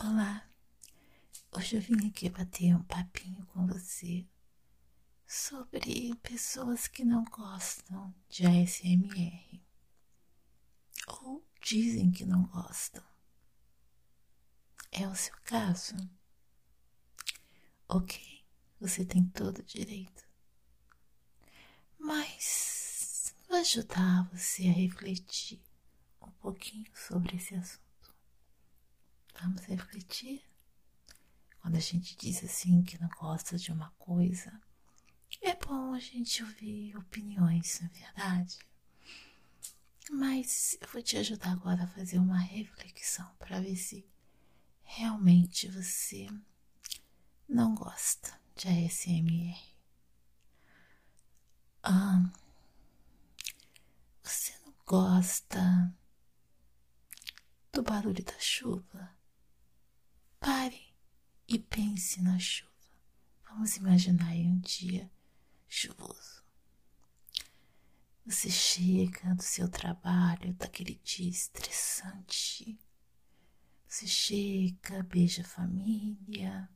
Olá, hoje eu vim aqui bater um papinho com você sobre pessoas que não gostam de ASMR ou dizem que não gostam. É o seu caso? Ok, você tem todo o direito. Mas vou ajudar você a refletir um pouquinho sobre esse assunto. Vamos refletir? Quando a gente diz assim que não gosta de uma coisa, é bom a gente ouvir opiniões, na é verdade. Mas eu vou te ajudar agora a fazer uma reflexão para ver se realmente você não gosta de ASMR. Ah, você não gosta do barulho da chuva? Pare e pense na chuva. Vamos imaginar aí um dia chuvoso. Você chega do seu trabalho, daquele dia estressante. Você chega, beija a família,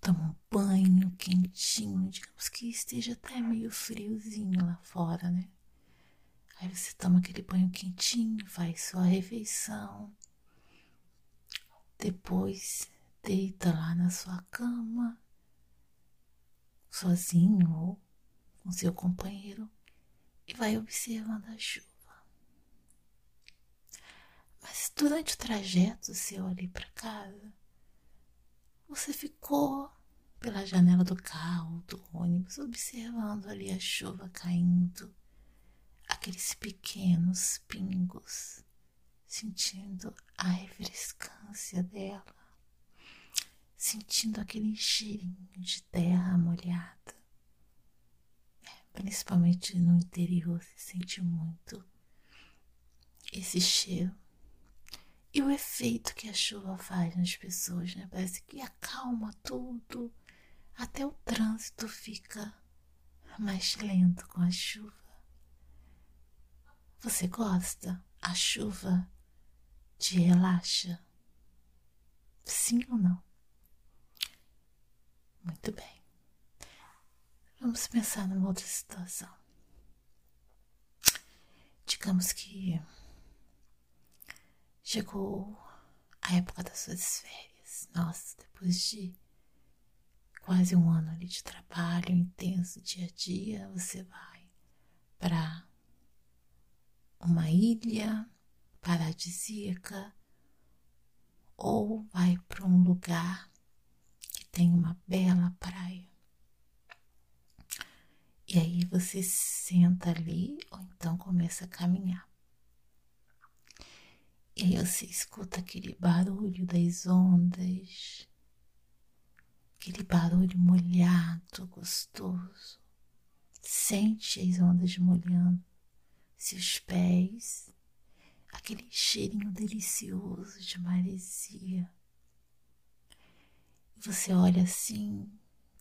toma um banho quentinho, digamos que esteja até meio friozinho lá fora, né? Aí você toma aquele banho quentinho, faz sua refeição, depois deita lá na sua cama, sozinho ou com seu companheiro, e vai observando a chuva. Mas durante o trajeto seu ali para casa, você ficou pela janela do carro, do ônibus, observando ali a chuva caindo, aqueles pequenos pingos sentindo a refrescância dela, sentindo aquele cheirinho de terra molhada. Principalmente no interior se sente muito esse cheiro. E o efeito que a chuva faz nas pessoas, né? Parece que acalma tudo, até o trânsito fica mais lento com a chuva. Você gosta? A chuva te relaxa? Sim ou não? Muito bem. Vamos pensar numa outra situação. Digamos que chegou a época das suas férias. Nossa, depois de quase um ano ali de trabalho intenso dia a dia, você vai para uma ilha paradisíaca ou vai para um lugar que tem uma bela praia. E aí você senta ali ou então começa a caminhar. E aí você escuta aquele barulho das ondas, aquele barulho molhado, gostoso. Sente as ondas molhando seus pés, aquele cheirinho delicioso de maresia. Você olha assim,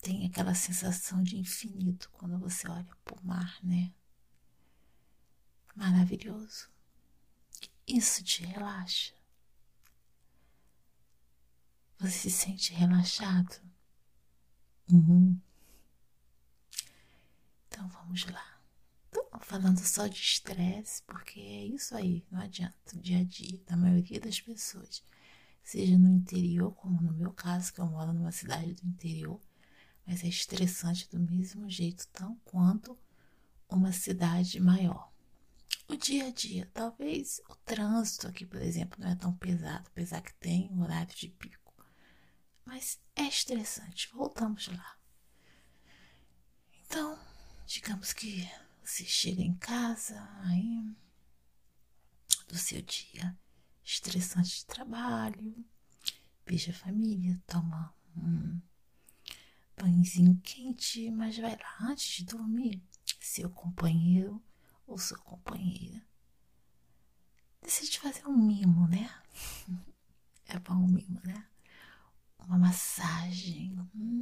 tem aquela sensação de infinito quando você olha para o mar, né? Maravilhoso. Isso te relaxa. Você se sente relaxado? Uhum. Então vamos lá falando só de estresse, porque é isso aí, não adianta, dia a dia da maioria das pessoas, seja no interior, como no meu caso, que eu moro numa cidade do interior, mas é estressante do mesmo jeito, tão quanto uma cidade maior. O dia a dia, talvez o trânsito aqui, por exemplo, não é tão pesado, apesar que tem horário de pico, mas é estressante. Voltamos lá. Então, digamos que você chega em casa aí do seu dia estressante de trabalho, beija a família, toma um banhozinho quente, mas vai lá antes de dormir, seu companheiro ou sua companheira decide fazer um mimo, né? É bom um mimo, né? Uma massagem. Hum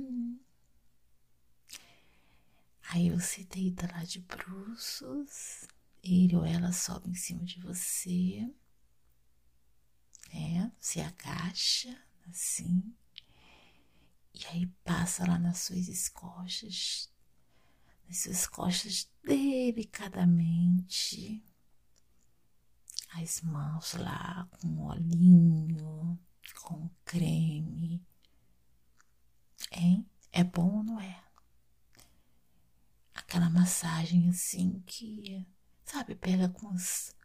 Aí você deita lá de bruços, ele ou ela sobe em cima de você. né? Você agacha assim e aí passa lá nas suas costas, nas suas costas delicadamente, as mãos lá com olhinho, com creme, hein? É bom ou não é? Aquela massagem assim que, sabe, pega com os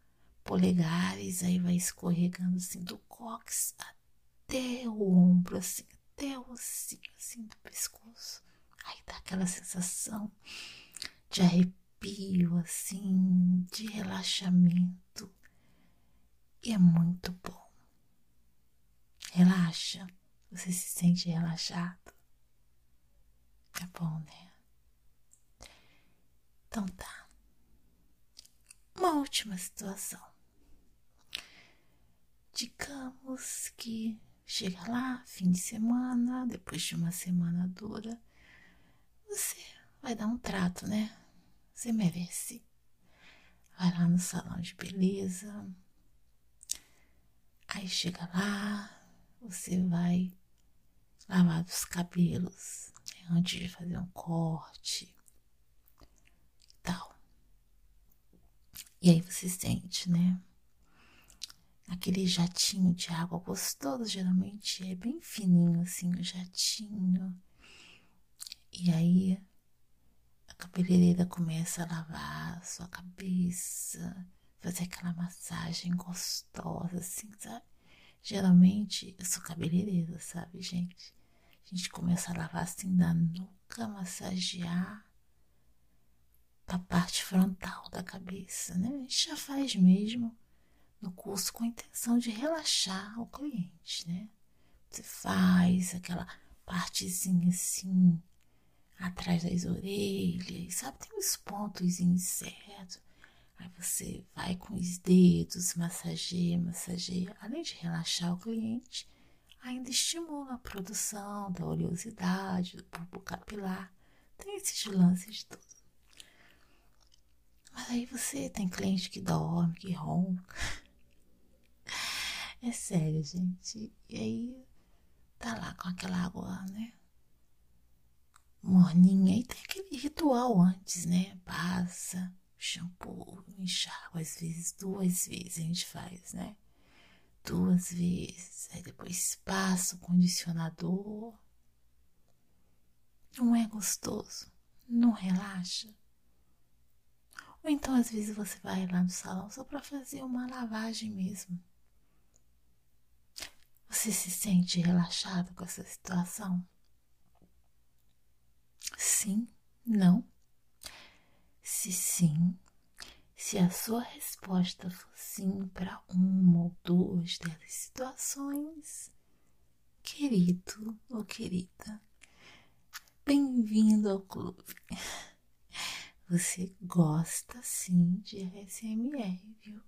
polegares, aí vai escorregando assim do cóccix até o ombro, assim, até o ossinho assim do pescoço. Aí dá aquela sensação de arrepio, assim, de relaxamento. E é muito bom. Relaxa. Você se sente relaxado. É bom, né? Então tá. Última situação. Digamos que chega lá, fim de semana, depois de uma semana dura, você vai dar um trato, né? Você merece. Vai lá no salão de beleza. Aí chega lá, você vai lavar os cabelos né, antes de fazer um corte e tal. E aí você sente, né? aquele jatinho de água gostoso, geralmente é bem fininho assim o jatinho. E aí a cabeleireira começa a lavar a sua cabeça, fazer aquela massagem gostosa assim, sabe? Geralmente eu sou cabeleireira, sabe, gente? A gente começa a lavar assim da nuca, massagear a parte frontal da cabeça, né? A gente já faz mesmo no curso com a intenção de relaxar o cliente, né? Você faz aquela partezinha assim, atrás das orelhas, sabe? Tem uns pontos certos. Aí você vai com os dedos, massageia, massageia. Além de relaxar o cliente, ainda estimula a produção da oleosidade, do bulbo capilar. Tem esses lances todos. Mas aí você tem cliente que dorme, que ronca. É sério, gente. E aí tá lá com aquela água, né? Morninha. E tem aquele ritual antes, né? Passa, shampoo, enxágua, às vezes duas vezes a gente faz, né? Duas vezes. Aí depois passa o condicionador. Não é gostoso? Não relaxa? Ou então às vezes você vai lá no salão só para fazer uma lavagem mesmo. Você se sente relaxado com essa situação? Sim? Não? Se sim, se a sua resposta for sim para uma ou duas dessas situações, querido ou querida, bem-vindo ao clube. Você gosta sim de SMR, viu?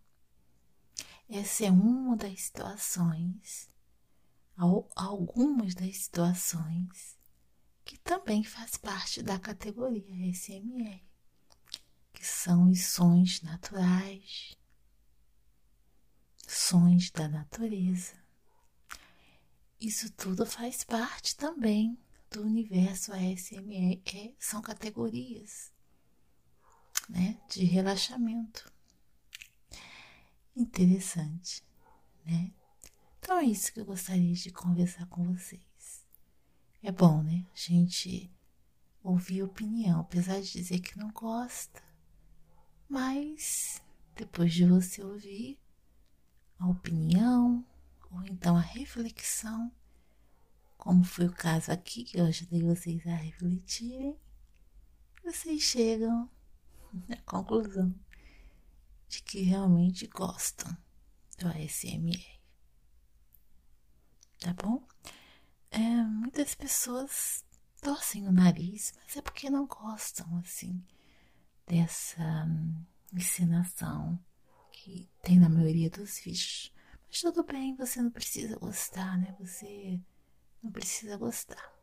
Essa é uma das situações algumas das situações que também faz parte da categoria SMR, que são os sons naturais, sons da natureza. Isso tudo faz parte também do universo ASMR, é, são categorias né, de relaxamento. Interessante, né? Então é isso que eu gostaria de conversar com vocês. É bom, né? A gente ouvir opinião, apesar de dizer que não gosta, mas depois de você ouvir a opinião ou então a reflexão, como foi o caso aqui, que eu ajudei vocês a refletirem, vocês chegam à conclusão de que realmente gostam do ASMR tá bom? É, muitas pessoas torcem o nariz, mas é porque não gostam, assim, dessa hum, encenação que tem na maioria dos vídeos. Mas tudo bem, você não precisa gostar, né? Você não precisa gostar.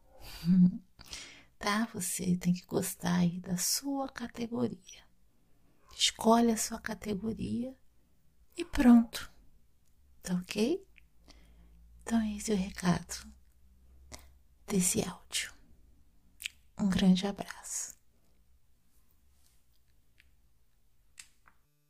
Você tem que gostar aí da sua categoria. Escolhe a sua categoria e pronto. Tá ok? Então, esse é o recado desse áudio. Um grande abraço.